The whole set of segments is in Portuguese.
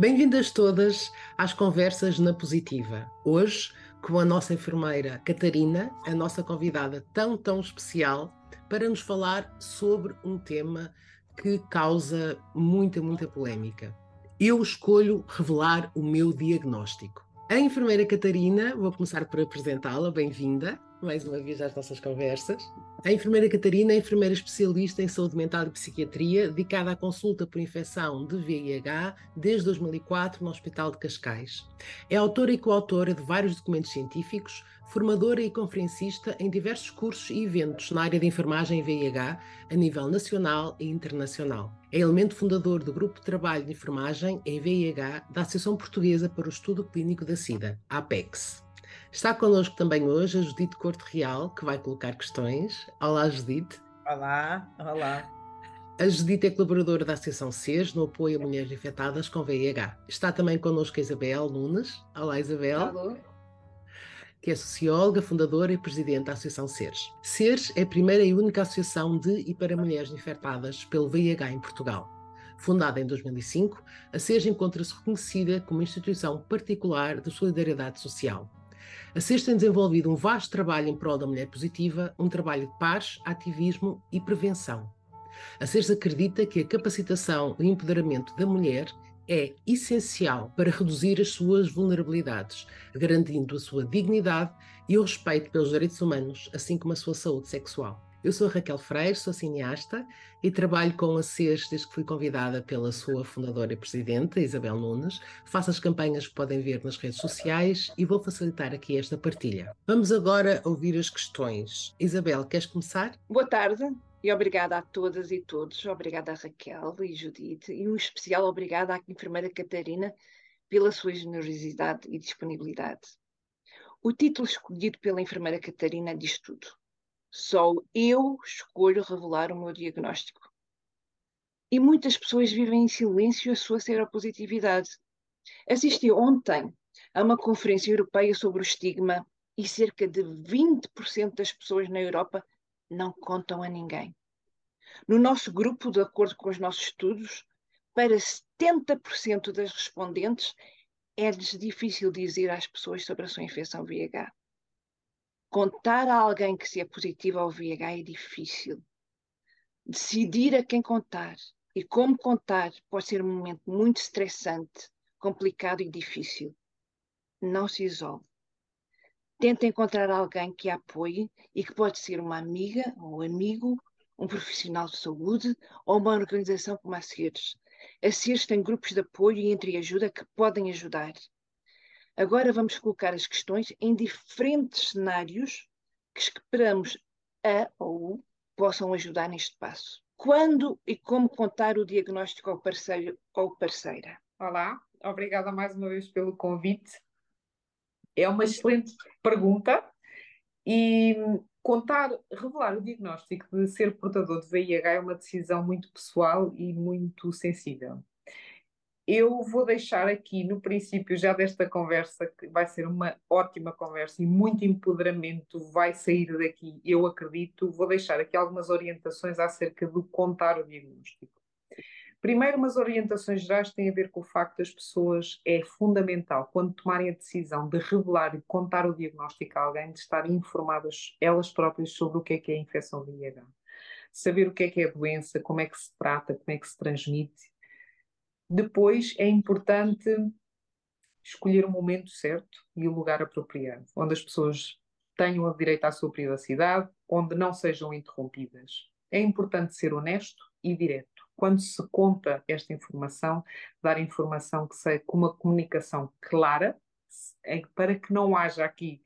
Bem-vindas todas às Conversas na Positiva. Hoje, com a nossa enfermeira Catarina, a nossa convidada tão, tão especial, para nos falar sobre um tema que causa muita, muita polémica. Eu escolho revelar o meu diagnóstico. A enfermeira Catarina, vou começar por apresentá-la, bem-vinda mais uma vez às nossas conversas. A enfermeira Catarina é enfermeira especialista em saúde mental e psiquiatria, dedicada à consulta por infecção de VIH desde 2004 no Hospital de Cascais. É autora e coautora de vários documentos científicos, formadora e conferencista em diversos cursos e eventos na área de enfermagem VIH a nível nacional e internacional. É elemento fundador do Grupo de Trabalho de Enfermagem em VIH da Associação Portuguesa para o Estudo Clínico da SIDA, APEX. Está connosco também hoje a Judite Corte Real, que vai colocar questões. Olá, Judite. Olá, olá. A Judite é colaboradora da Associação SES no apoio a mulheres infectadas com VIH. Está também connosco a Isabel Nunes. Olá, Isabel. Alô. Que é socióloga, fundadora e presidente da Associação SERS. SERS é a primeira e única associação de e para mulheres infectadas pelo VIH em Portugal. Fundada em 2005, a SERS encontra-se reconhecida como instituição particular de solidariedade social a SES tem desenvolvido um vasto trabalho em prol da mulher positiva, um trabalho de paz, ativismo e prevenção. A SES acredita que a capacitação e empoderamento da mulher é essencial para reduzir as suas vulnerabilidades, garantindo a sua dignidade e o respeito pelos direitos humanos, assim como a sua saúde sexual. Eu sou Raquel Freire, sou cineasta e trabalho com a CES desde que fui convidada pela sua fundadora e presidente, Isabel Nunes. Faço as campanhas que podem ver nas redes sociais e vou facilitar aqui esta partilha. Vamos agora ouvir as questões. Isabel, queres começar? Boa tarde e obrigada a todas e todos. Obrigada a Raquel e Judite e um especial obrigada à enfermeira Catarina pela sua generosidade e disponibilidade. O título escolhido pela enfermeira Catarina diz tudo só eu escolho revelar o meu diagnóstico. E muitas pessoas vivem em silêncio a sua seropositividade. Assisti ontem a uma conferência europeia sobre o estigma e cerca de 20% das pessoas na Europa não contam a ninguém. No nosso grupo, de acordo com os nossos estudos, para 70% das respondentes é-lhes difícil dizer às pessoas sobre a sua infecção VIH. Contar a alguém que se é positivo ao VIH é difícil. Decidir a quem contar e como contar pode ser um momento muito estressante, complicado e difícil. Não se isole. Tente encontrar alguém que a apoie e que pode ser uma amiga ou amigo, um profissional de saúde ou uma organização como a CIRS. A CIRS tem grupos de apoio e entreajuda que podem ajudar. Agora vamos colocar as questões em diferentes cenários que esperamos a ou possam ajudar neste passo. Quando e como contar o diagnóstico ao parceiro ou parceira? Olá, obrigada mais uma vez pelo convite. É uma excelente pergunta e contar, revelar o diagnóstico de ser portador de VIH é uma decisão muito pessoal e muito sensível. Eu vou deixar aqui no princípio já desta conversa, que vai ser uma ótima conversa e muito empoderamento vai sair daqui, eu acredito. Vou deixar aqui algumas orientações acerca do contar o diagnóstico. Primeiro, umas orientações gerais têm a ver com o facto das pessoas, é fundamental, quando tomarem a decisão de revelar e contar o diagnóstico a alguém, de estarem informadas elas próprias sobre o que é que é a infecção VIH. Saber o que é que é a doença, como é que se trata, como é que se transmite depois é importante escolher o momento certo e o lugar apropriado, onde as pessoas tenham o direito à sua privacidade, onde não sejam interrompidas. É importante ser honesto e direto. Quando se conta esta informação, dar informação que seja com uma comunicação clara, para que não haja aqui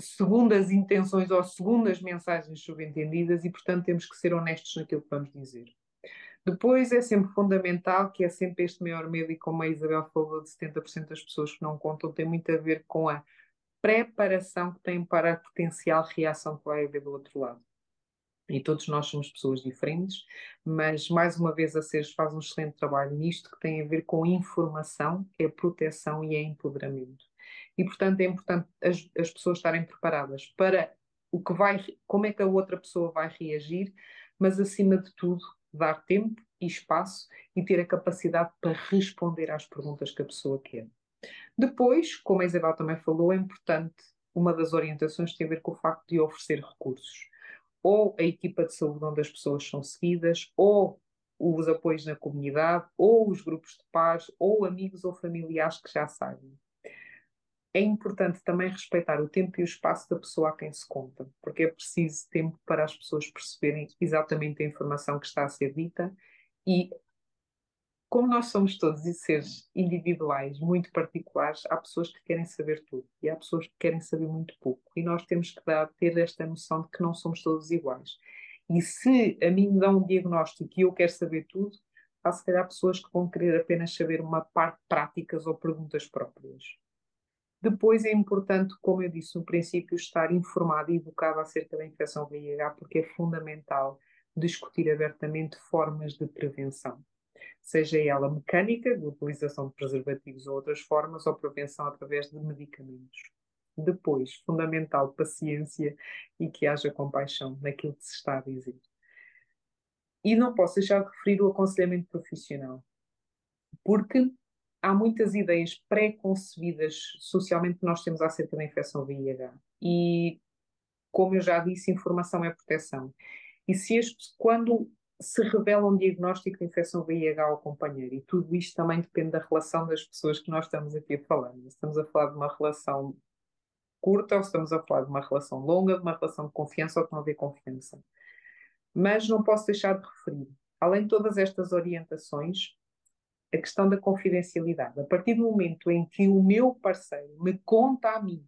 segundas intenções ou segundas mensagens subentendidas e, portanto, temos que ser honestos naquilo que vamos dizer. Depois é sempre fundamental, que é sempre este maior medo, e como a Isabel falou, de 70% das pessoas que não contam, tem muito a ver com a preparação que têm para a potencial reação que vai haver do outro lado. E todos nós somos pessoas diferentes, mas mais uma vez a SES faz um excelente trabalho nisto que tem a ver com informação, é proteção e é empoderamento. E portanto é importante as, as pessoas estarem preparadas para o que vai, como é que a outra pessoa vai reagir, mas acima de tudo dar tempo e espaço e ter a capacidade para responder às perguntas que a pessoa quer. Depois, como a Isabel também falou, é importante, uma das orientações tem a ver com o facto de oferecer recursos. Ou a equipa de saúde onde as pessoas são seguidas, ou os apoios na comunidade, ou os grupos de paz, ou amigos ou familiares que já sabem. É importante também respeitar o tempo e o espaço da pessoa a quem se conta, porque é preciso tempo para as pessoas perceberem exatamente a informação que está a ser dita e como nós somos todos seres individuais, muito particulares, há pessoas que querem saber tudo e há pessoas que querem saber muito pouco. E nós temos que dar, ter esta noção de que não somos todos iguais. E se a mim me dão um diagnóstico e eu quero saber tudo, há se calhar pessoas que vão querer apenas saber uma parte práticas ou perguntas próprias. Depois é importante, como eu disse no princípio, estar informado e educado acerca da infecção VIH, porque é fundamental discutir abertamente formas de prevenção seja ela mecânica, de utilização de preservativos ou outras formas, ou prevenção através de medicamentos. Depois, fundamental, paciência e que haja compaixão naquilo que se está a dizer. E não posso deixar de referir o aconselhamento profissional, porque há muitas ideias pré-concebidas socialmente que nós temos acerca da infecção VIH. E, como eu já disse, informação é proteção. E se este, quando se revela um diagnóstico de infecção VIH ao companheiro. E tudo isto também depende da relação das pessoas que nós estamos aqui a falar. Estamos a falar de uma relação curta ou estamos a falar de uma relação longa, de uma relação de confiança ou de não haver confiança. Mas não posso deixar de referir, além de todas estas orientações, a questão da confidencialidade. A partir do momento em que o meu parceiro me conta a mim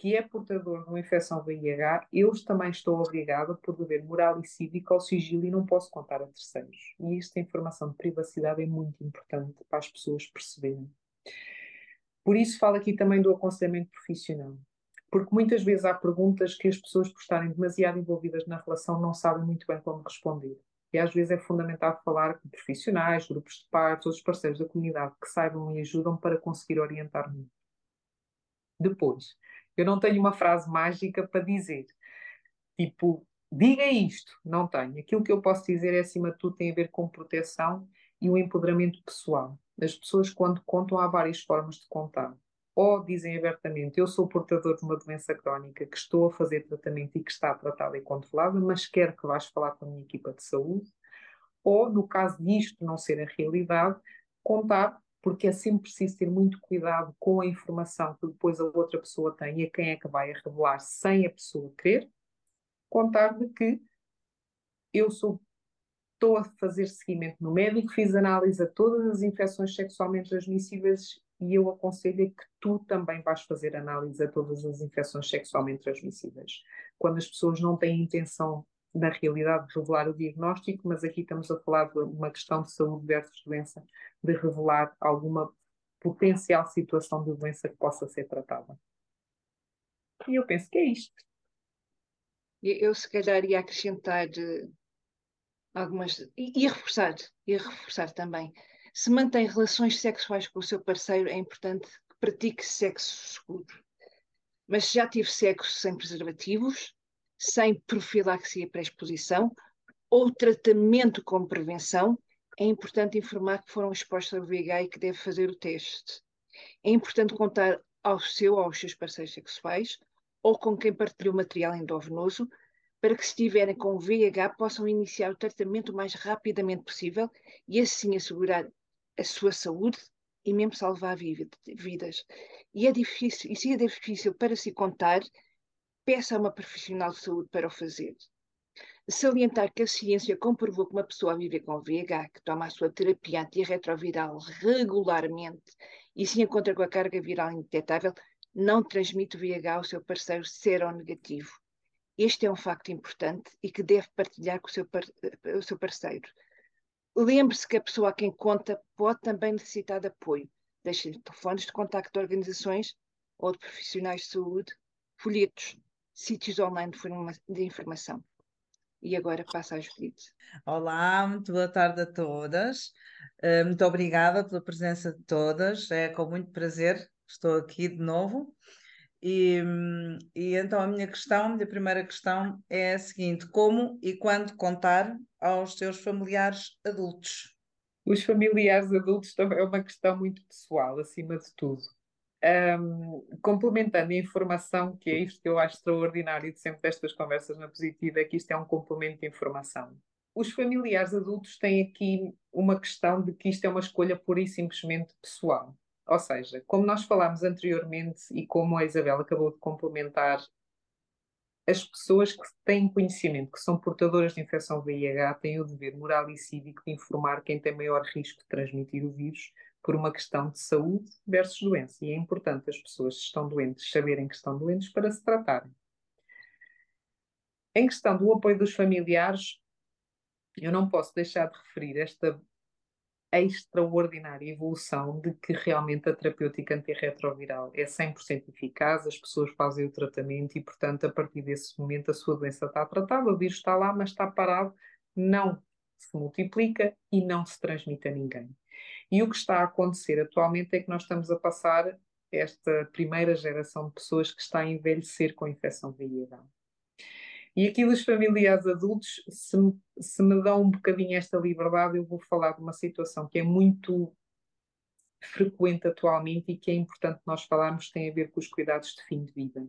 que é portador de uma infecção VIH, eu também estou obrigada, por dever moral e cívico, ao sigilo e não posso contar a terceiros. E esta informação de privacidade é muito importante para as pessoas perceberem. Por isso falo aqui também do aconselhamento profissional. Porque muitas vezes há perguntas que as pessoas, por estarem demasiado envolvidas na relação, não sabem muito bem como responder. E às vezes é fundamental falar com profissionais, grupos de pares, outros parceiros da comunidade que saibam e ajudam para conseguir orientar muito. Depois, eu não tenho uma frase mágica para dizer. Tipo, diga isto. Não tenho. Aquilo que eu posso dizer é, acima de tudo, tem a ver com proteção e o empoderamento pessoal. As pessoas, quando contam, há várias formas de contar. Ou dizem abertamente: Eu sou portador de uma doença crónica que estou a fazer tratamento e que está tratada e controlada, mas quero que vás falar com a minha equipa de saúde. Ou, no caso disto não ser a realidade, contar porque é sempre preciso ter muito cuidado com a informação que depois a outra pessoa tem e a quem é que vai a revelar sem a pessoa querer, contar de que eu sou estou a fazer seguimento no médico, fiz análise a todas as infecções sexualmente transmissíveis e eu aconselho que tu também vais fazer análise a todas as infecções sexualmente transmissíveis. Quando as pessoas não têm intenção na realidade, de revelar o diagnóstico, mas aqui estamos a falar de uma questão de saúde versus doença, de revelar alguma potencial situação de doença que possa ser tratada. E eu penso que é isto. Eu, se calhar, ia acrescentar uh, algumas. E, e reforçar, e reforçar também. Se mantém relações sexuais com o seu parceiro, é importante que pratique sexo seguro. Mas se já tive sexo sem preservativos, sem profilaxia pré-exposição ou tratamento com prevenção, é importante informar que foram expostos ao VIH e que deve fazer o teste. É importante contar ao seu ou aos seus parceiros sexuais ou com quem partilhou material endovenoso para que, se estiverem com VIH, possam iniciar o tratamento o mais rapidamente possível e assim assegurar a sua saúde e mesmo salvar vidas. E é difícil, e se é difícil para se contar, peça a uma profissional de saúde para o fazer. Salientar que a ciência comprovou que uma pessoa a viver com VIH, que toma a sua terapia antirretroviral regularmente e se encontra com a carga viral indetetável, não transmite o VIH ao seu parceiro seronegativo. Este é um facto importante e que deve partilhar com o seu, par o seu parceiro. Lembre-se que a pessoa a quem conta pode também necessitar de apoio. Deixe telefones de contacto de organizações ou de profissionais de saúde, folhetos, sítios online de informação. E agora passo à Judite. Olá, muito boa tarde a todas. Uh, muito obrigada pela presença de todas. É com muito prazer estou aqui de novo. E, e então a minha questão, a minha primeira questão é a seguinte: como e quando contar aos seus familiares adultos? Os familiares adultos também é uma questão muito pessoal, acima de tudo. Um, complementando a informação, que é isto que eu acho extraordinário de sempre destas conversas na positiva, é que isto é um complemento de informação. Os familiares adultos têm aqui uma questão de que isto é uma escolha pura e simplesmente pessoal. Ou seja, como nós falámos anteriormente e como a Isabel acabou de complementar, as pessoas que têm conhecimento, que são portadoras de infecção VIH, têm o dever moral e cívico de informar quem tem maior risco de transmitir o vírus por uma questão de saúde versus doença. E é importante as pessoas que estão doentes saberem que estão doentes para se tratarem. Em questão do apoio dos familiares, eu não posso deixar de referir esta extraordinária evolução de que realmente a terapêutica antirretroviral é 100% eficaz, as pessoas fazem o tratamento e, portanto, a partir desse momento a sua doença está tratada, o vírus está lá, mas está parado, não se multiplica e não se transmite a ninguém. E o que está a acontecer atualmente é que nós estamos a passar esta primeira geração de pessoas que está a envelhecer com infecção VIH. E aqui dos familiares adultos, se, se me dão um bocadinho esta liberdade, eu vou falar de uma situação que é muito frequente atualmente e que é importante nós falarmos, tem a ver com os cuidados de fim de vida.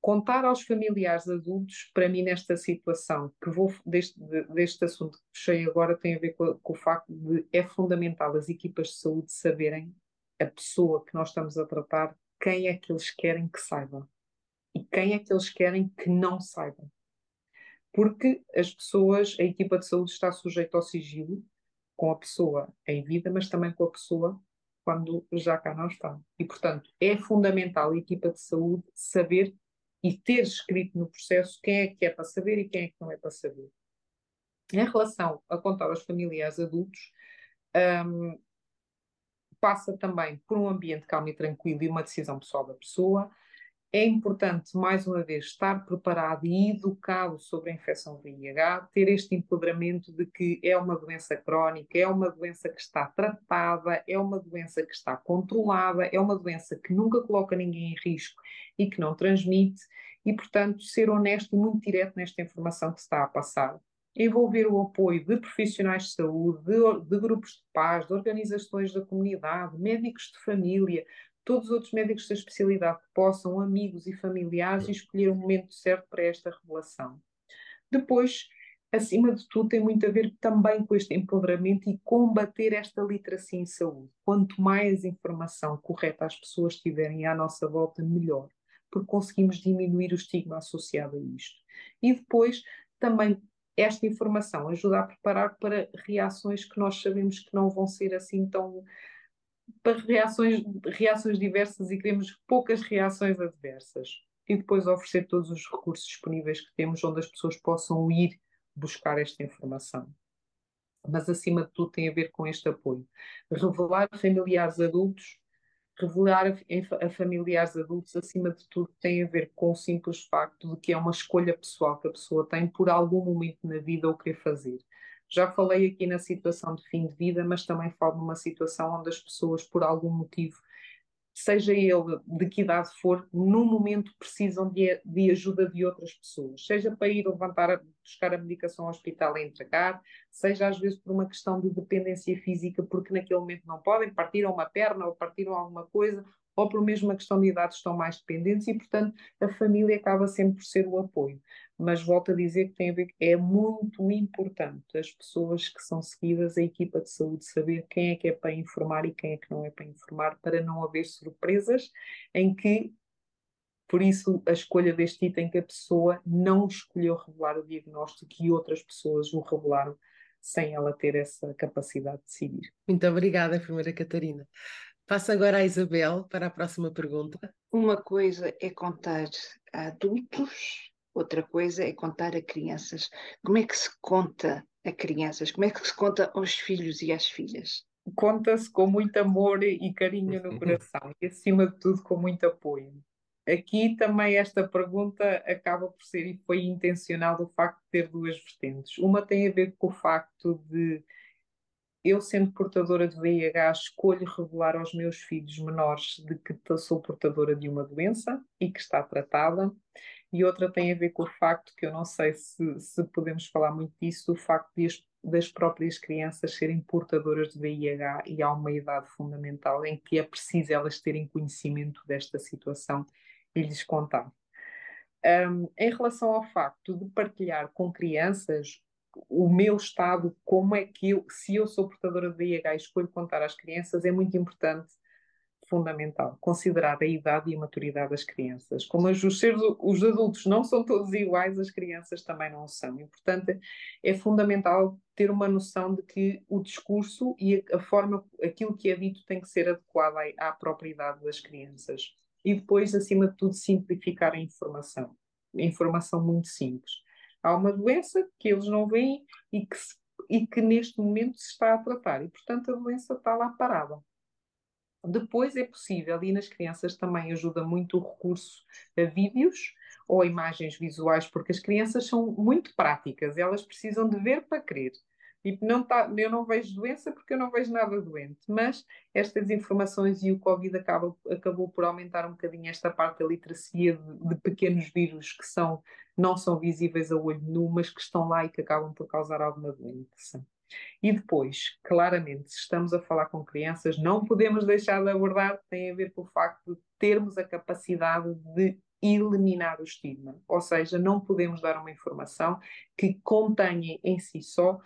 Contar aos familiares adultos, para mim, nesta situação, que vou deste, deste assunto que puxei agora, tem a ver com, com o facto de é fundamental as equipas de saúde saberem a pessoa que nós estamos a tratar, quem é que eles querem que saiba e quem é que eles querem que não saibam. Porque as pessoas, a equipa de saúde está sujeita ao sigilo com a pessoa em vida, mas também com a pessoa quando já cá não está. E, portanto, é fundamental a equipa de saúde saber e ter escrito no processo quem é que é para saber e quem é que não é para saber. Em relação a contar aos familiares adultos, um, passa também por um ambiente calmo e tranquilo e uma decisão pessoal da pessoa, é importante, mais uma vez, estar preparado e educado sobre a infecção VIH, ter este empoderamento de que é uma doença crónica, é uma doença que está tratada, é uma doença que está controlada, é uma doença que nunca coloca ninguém em risco e que não transmite, e, portanto, ser honesto e muito direto nesta informação que se está a passar. Envolver o apoio de profissionais de saúde, de, de grupos de paz, de organizações da comunidade, médicos de família, todos os outros médicos da especialidade que possam, amigos e familiares, e escolher o momento certo para esta revelação. Depois, acima de tudo, tem muito a ver também com este empoderamento e combater esta literacia em saúde. Quanto mais informação correta as pessoas tiverem à nossa volta, melhor, porque conseguimos diminuir o estigma associado a isto. E depois, também esta informação ajuda a preparar para reações que nós sabemos que não vão ser assim tão para reações, reações diversas e queremos poucas reações adversas. E depois oferecer todos os recursos disponíveis que temos onde as pessoas possam ir buscar esta informação. Mas acima de tudo tem a ver com este apoio. Revelar familiares adultos, revelar a, familiares adultos, acima de tudo, tem a ver com o simples facto de que é uma escolha pessoal que a pessoa tem por algum momento na vida o querer fazer. Já falei aqui na situação de fim de vida, mas também falo numa situação onde as pessoas, por algum motivo, seja ele de que idade for, no momento precisam de, de ajuda de outras pessoas, seja para ir levantar, buscar a medicação ao hospital e entregar, seja às vezes por uma questão de dependência física, porque naquele momento não podem, partiram uma perna ou partiram alguma coisa, ou por mesmo uma questão de idade estão mais dependentes e, portanto, a família acaba sempre por ser o apoio. Mas volto a dizer que tem a ver, é muito importante as pessoas que são seguidas, a equipa de saúde, saber quem é que é para informar e quem é que não é para informar, para não haver surpresas em que, por isso, a escolha deste item que a pessoa não escolheu revelar o diagnóstico e outras pessoas o revelaram sem ela ter essa capacidade de decidir. Muito obrigada, primeira Catarina. Passo agora à Isabel para a próxima pergunta. Uma coisa é contar a adultos, outra coisa é contar a crianças. Como é que se conta a crianças? Como é que se conta aos filhos e às filhas? Conta-se com muito amor e carinho no coração e, acima de tudo, com muito apoio. Aqui também esta pergunta acaba por ser, e foi intencional, o facto de ter duas vertentes. Uma tem a ver com o facto de eu, sendo portadora de VIH, escolho revelar aos meus filhos menores de que sou portadora de uma doença e que está tratada. E outra tem a ver com o facto que eu não sei se, se podemos falar muito disso, do facto de as, das próprias crianças serem portadoras de VIH e há uma idade fundamental em que é preciso elas terem conhecimento desta situação e lhes contar. Um, em relação ao facto de partilhar com crianças o meu estado, como é que eu, se eu sou portadora de VIH e escolho contar às crianças, é muito importante, fundamental, considerar a idade e a maturidade das crianças. Como os, seres, os adultos não são todos iguais, as crianças também não são. E, portanto, é fundamental ter uma noção de que o discurso e a forma, aquilo que é dito tem que ser adequado à, à própria idade das crianças. E depois, acima de tudo, simplificar a informação. A informação muito simples Há uma doença que eles não veem e que, se, e que neste momento se está a tratar, e portanto a doença está lá parada. Depois é possível, e nas crianças também ajuda muito o recurso a vídeos ou imagens visuais, porque as crianças são muito práticas, elas precisam de ver para crer. E não tá, eu não vejo doença porque eu não vejo nada doente, mas estas informações e o Covid acaba, acabou por aumentar um bocadinho esta parte da literacia de, de, pequenos vírus que são, não são visíveis a olho nu, mas que estão lá e que acabam por causar alguma doença. E depois, claramente, se estamos a falar com crianças, não podemos deixar de abordar, tem a ver com o facto de termos a capacidade de eliminar o estigma. Ou seja, não podemos dar uma informação que contenha em si só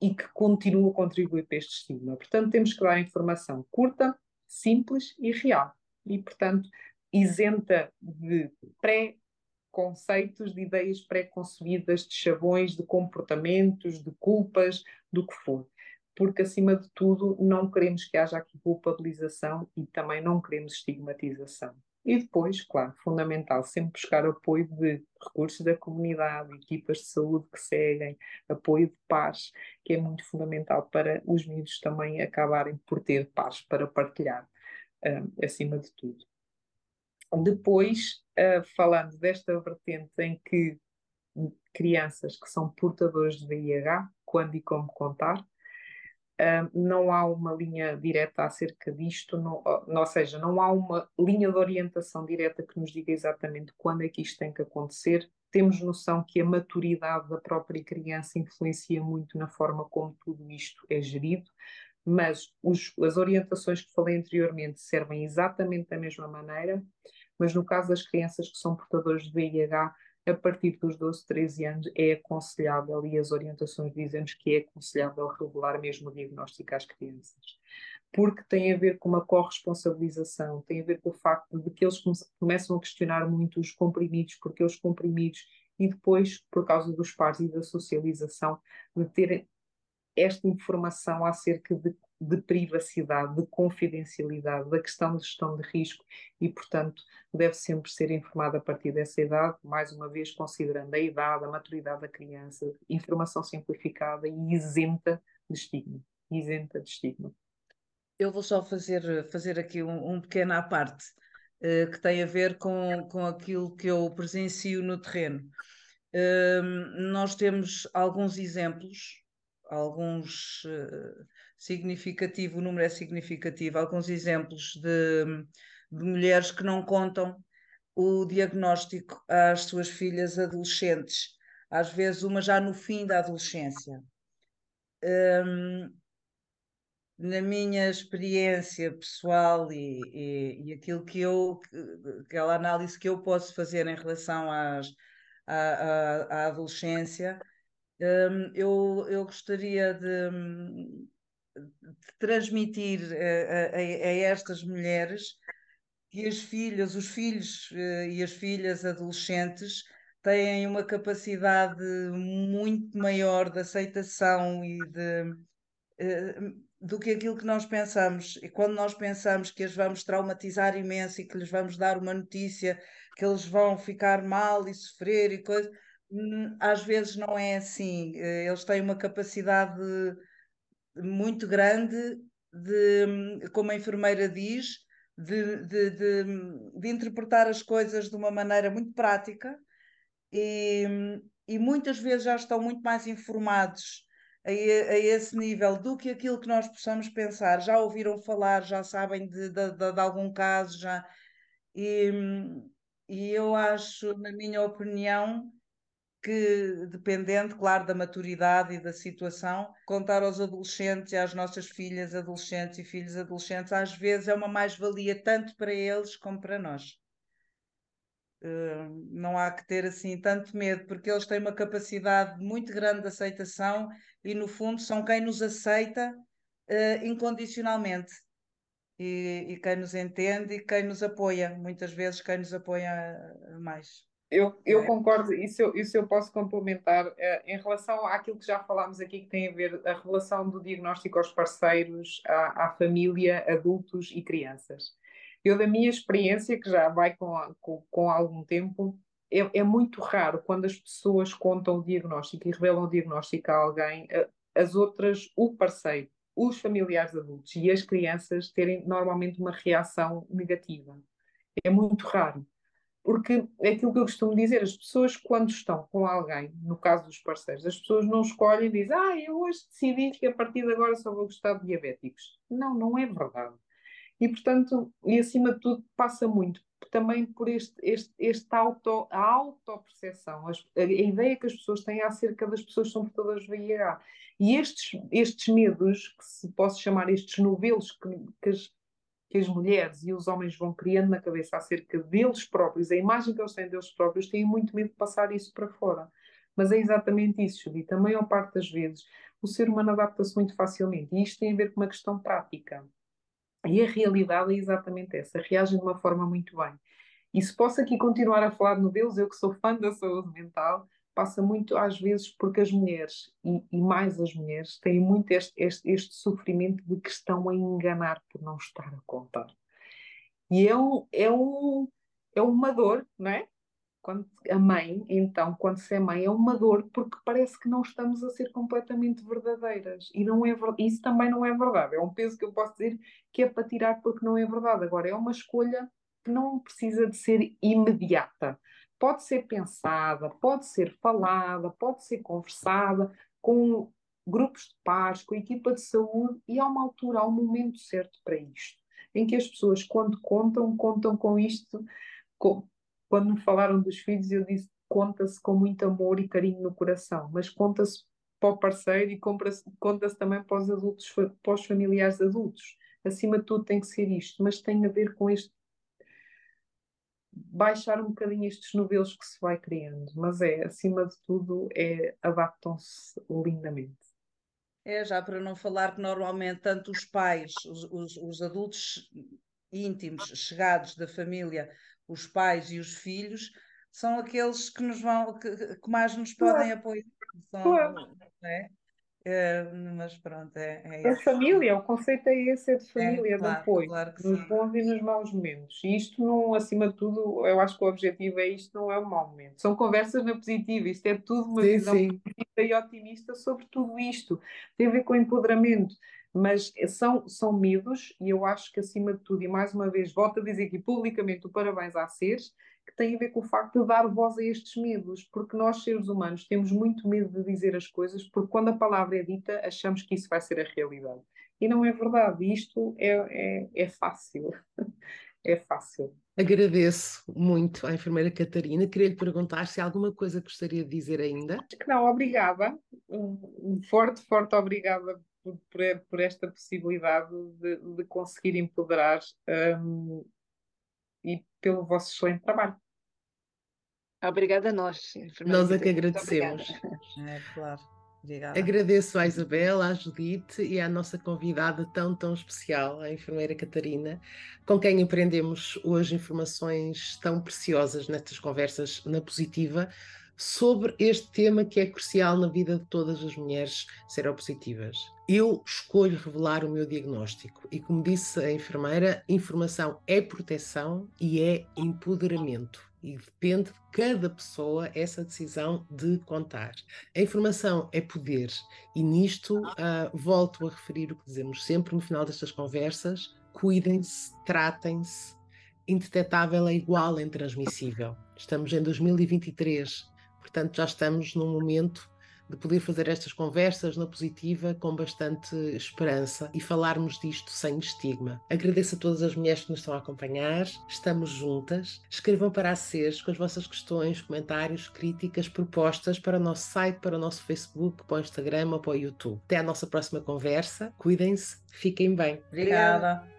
e que continua a contribuir para este estigma. Portanto, temos que dar informação curta, simples e real. E, portanto, isenta de pré-conceitos, de ideias pré-concebidas, de chavões, de comportamentos, de culpas, do que for. Porque, acima de tudo, não queremos que haja aqui culpabilização e também não queremos estigmatização. E depois, claro, fundamental, sempre buscar apoio de recursos da comunidade, equipas de saúde que seguem, apoio de pares, que é muito fundamental para os miúdos também acabarem por ter pares para partilhar, uh, acima de tudo. Depois, uh, falando desta vertente em que crianças que são portadoras de VIH, quando e como contar, não há uma linha direta acerca disto, não, ou seja, não há uma linha de orientação direta que nos diga exatamente quando é que isto tem que acontecer. Temos noção que a maturidade da própria criança influencia muito na forma como tudo isto é gerido, mas os, as orientações que falei anteriormente servem exatamente da mesma maneira, mas no caso das crianças que são portadoras de VIH, a partir dos 12, 13 anos é aconselhável e as orientações dizem-nos que é aconselhável revelar mesmo o diagnóstico às crianças. Porque tem a ver com uma corresponsabilização, tem a ver com o facto de que eles começam a questionar muito os comprimidos, porque os comprimidos, e depois, por causa dos pares e da socialização, de terem esta informação acerca de de privacidade, de confidencialidade, da questão de gestão de risco e, portanto, deve sempre ser informada a partir dessa idade, mais uma vez considerando a idade, a maturidade da criança, informação simplificada e isenta de estigma. Isenta de estigma. Eu vou só fazer, fazer aqui um, um pequeno à parte uh, que tem a ver com, com aquilo que eu presencio no terreno. Uh, nós temos alguns exemplos, alguns uh, significativo, o número é significativo. Alguns exemplos de, de mulheres que não contam o diagnóstico às suas filhas adolescentes, às vezes uma já no fim da adolescência. Um, na minha experiência pessoal e, e, e, aquilo que eu, aquela análise que eu posso fazer em relação às, à, à, à adolescência, um, eu, eu gostaria de, transmitir a, a, a, estas mulheres que as filhas, os filhos eh, e as filhas adolescentes têm uma capacidade muito maior de aceitação e de eh, do que aquilo que nós pensamos. E quando nós pensamos que as vamos traumatizar imenso e que lhes vamos dar uma notícia que eles vão ficar mal e sofrer e coisas, às vezes não é assim. Eh, eles têm uma capacidade muito grande de, como a enfermeira diz, de, de, de, de interpretar as coisas de uma maneira muito prática e, e muitas vezes já estão muito mais informados a, a, esse nível do que aquilo que nós possamos pensar. Já ouviram falar, já sabem de, de, de, de algum caso, já. E, e eu acho, na minha opinião, que, dependente, claro, da maturidade e da situação, contar aos adolescentes e às nossas filhas adolescentes e filhos adolescentes, às vezes é uma mais-valia tanto para eles como para nós. Uh, não há que ter assim tanto medo, porque eles têm uma capacidade muito grande de aceitação e, no fundo, são quem nos aceita uh, incondicionalmente e, e, quem nos entende e quem nos apoia, muitas vezes quem nos apoia mais. Eu, eu é? concordo, isso eu, isso eu posso complementar. Uh, em relação àquilo que já falámos aqui, que tem a ver a relação do diagnóstico aos parceiros, à, à família, adultos e crianças. Eu, da minha experiência, que já vai com, com, com algum tempo, é, é, muito raro quando as pessoas contam o diagnóstico e revelam o diagnóstico a alguém, uh, as outras, o parceiro, os familiares adultos e as crianças terem normalmente uma reação negativa. É muito raro porque é aquilo que eu costumo dizer, as pessoas quando estão com alguém, no caso dos parceiros, as pessoas não escolhem e dizem, ah, eu hoje decidi que a partir de agora só vou gostar de diabéticos. Não, não é verdade. E portanto, e acima de tudo, passa muito também por este, este, este auto, a autoperceção, a, a ideia que as pessoas têm acerca das pessoas que são portadoras de VIH. E estes, estes medos, que se posso chamar estes novelos que, que que as mulheres e os homens vão criando na cabeça acerca deles próprios, a imagem que eles têm deles próprios, têm muito medo de passar isso para fora. Mas é exatamente isso, Judita. A maior parte das vezes o ser humano adapta-se muito facilmente e isto tem a ver com uma questão prática. E a realidade é exatamente essa, reagem de uma forma muito bem. E se posso aqui continuar a falar de novelos, eu que sou fã da saúde mental, passa muito às vezes porque as mulheres, e, e mais as mulheres, têm muito este, este, este, sofrimento de que estão a enganar por não estar a contar. E é, um, é, um, é uma dor, não é? Quando a mãe, então, quando se é mãe, é uma dor porque parece que não estamos a ser completamente verdadeiras. E não é isso também não é verdade. É um peso que eu posso dizer que é para tirar porque não é verdade. Agora, é uma escolha que não precisa de ser imediata pode ser pensada, pode ser falada, pode ser conversada com grupos de pares, com a equipa de saúde, e há uma altura, há um momento certo para isto, em que as pessoas, quando contam, contam com isto. Com, quando me falaram dos filhos, eu disse conta-se com muito amor e carinho no coração, mas conta-se para o parceiro e conta-se também para os adultos, para os familiares adultos. Acima de tudo tem que ser isto, mas tem a ver com este baixar um bocadinho estes novelos que se vai criando, mas é, acima de tudo, é, adaptam-se lindamente. É, já para não falar que normalmente tanto os pais, os, os, os adultos íntimos, chegados da família, os pais e os filhos, são aqueles que nos vão, que, que mais nos podem claro. apoiar. São, claro. é? É, mas pronto, é, é, é família, o conceito é esse, é de família, é, claro, de apoio, claro nos sim. bons e nos maus momentos. E isto não, acima de tudo, eu acho que o objetivo é isto, não é um mau momento. São conversas na positiva, isto é tudo uma sim, visão sim. positiva e otimista sobre tudo isto. Tem a ver com empoderamento. Mas são, são medos, e eu acho que acima de tudo, e mais uma vez volto a dizer aqui publicamente o parabéns à SERS, que tem a ver com o facto de dar voz a estes medos, porque nós, seres humanos, temos muito medo de dizer as coisas, porque quando a palavra é dita, achamos que isso vai ser a realidade. E não é verdade, isto é, é, é fácil. é fácil. Agradeço muito à enfermeira Catarina. Queria lhe perguntar se há alguma coisa que gostaria de dizer ainda. Acho que não, obrigada. Um forte, forte obrigada por, por, por esta possibilidade de, de conseguir empoderar um, pelo vosso excelente trabalho. Obrigada a nós. Nós é que agradecemos. É, claro. Obrigada. Agradeço à Isabel, à Judite e à nossa convidada tão, tão especial, a enfermeira Catarina, com quem aprendemos hoje informações tão preciosas nestas conversas na positiva sobre este tema que é crucial na vida de todas as mulheres seropositivas. Eu escolho revelar o meu diagnóstico e, como disse a enfermeira, informação é proteção e é empoderamento. E depende de cada pessoa essa decisão de contar. A informação é poder, e nisto uh, volto a referir o que dizemos sempre no final destas conversas: cuidem-se, tratem-se. Indetetável é igual a intransmissível. Estamos em 2023 Portanto, já estamos num momento de poder fazer estas conversas na positiva com bastante esperança e falarmos disto sem estigma. Agradeço a todas as mulheres que nos estão a acompanhar, estamos juntas. Escrevam para a SES com as vossas questões, comentários, críticas, propostas para o nosso site, para o nosso Facebook, para o Instagram ou para o YouTube. Até à nossa próxima conversa. Cuidem-se, fiquem bem. Obrigada. Obrigada.